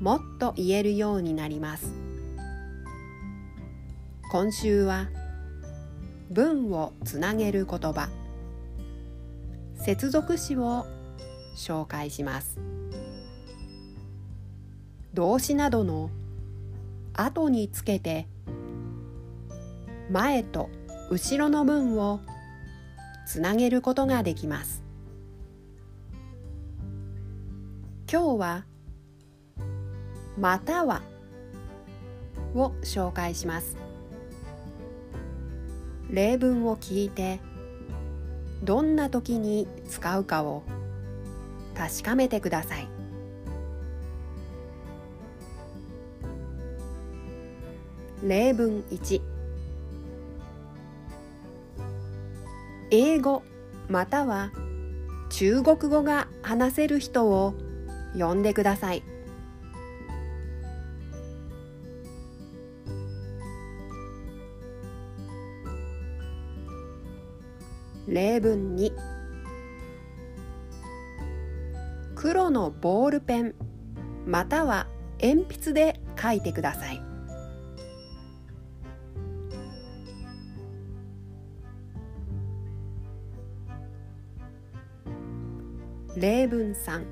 もっと言えるようになります。今週は文をつなげる言葉。接続詞を紹介します。動詞などの後につけて前と後ろの文をつなげることができます。今日はまたはを紹介します。例文を聞いてどんな時に使うかを確かめてください。例文1英語または中国語が話せる人を呼んでください。例文2黒のボールペンまたは鉛筆で書いてください。例文3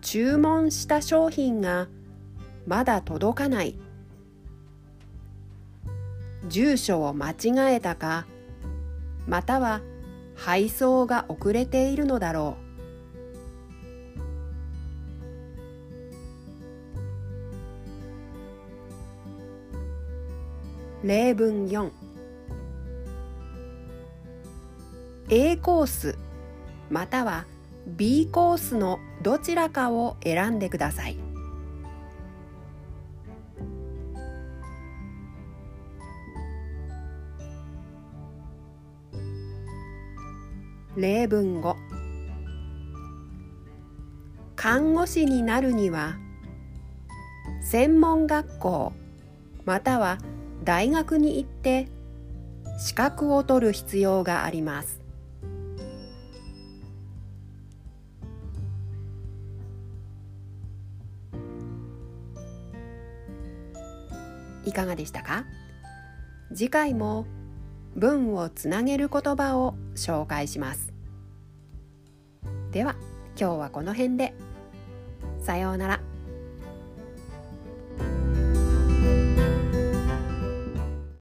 注文した商品がまだ届かない。住所を間違えたかまたは配送が遅れているのだろう。例文4 A コースまたは B コースのどちらかを選んでください。例文語。看護師になるには専門学校または大学に行って資格を取る必要があります。いかがでしたか？次回も文をつなげる言葉を紹介しますでは今日はこの辺でさようなら。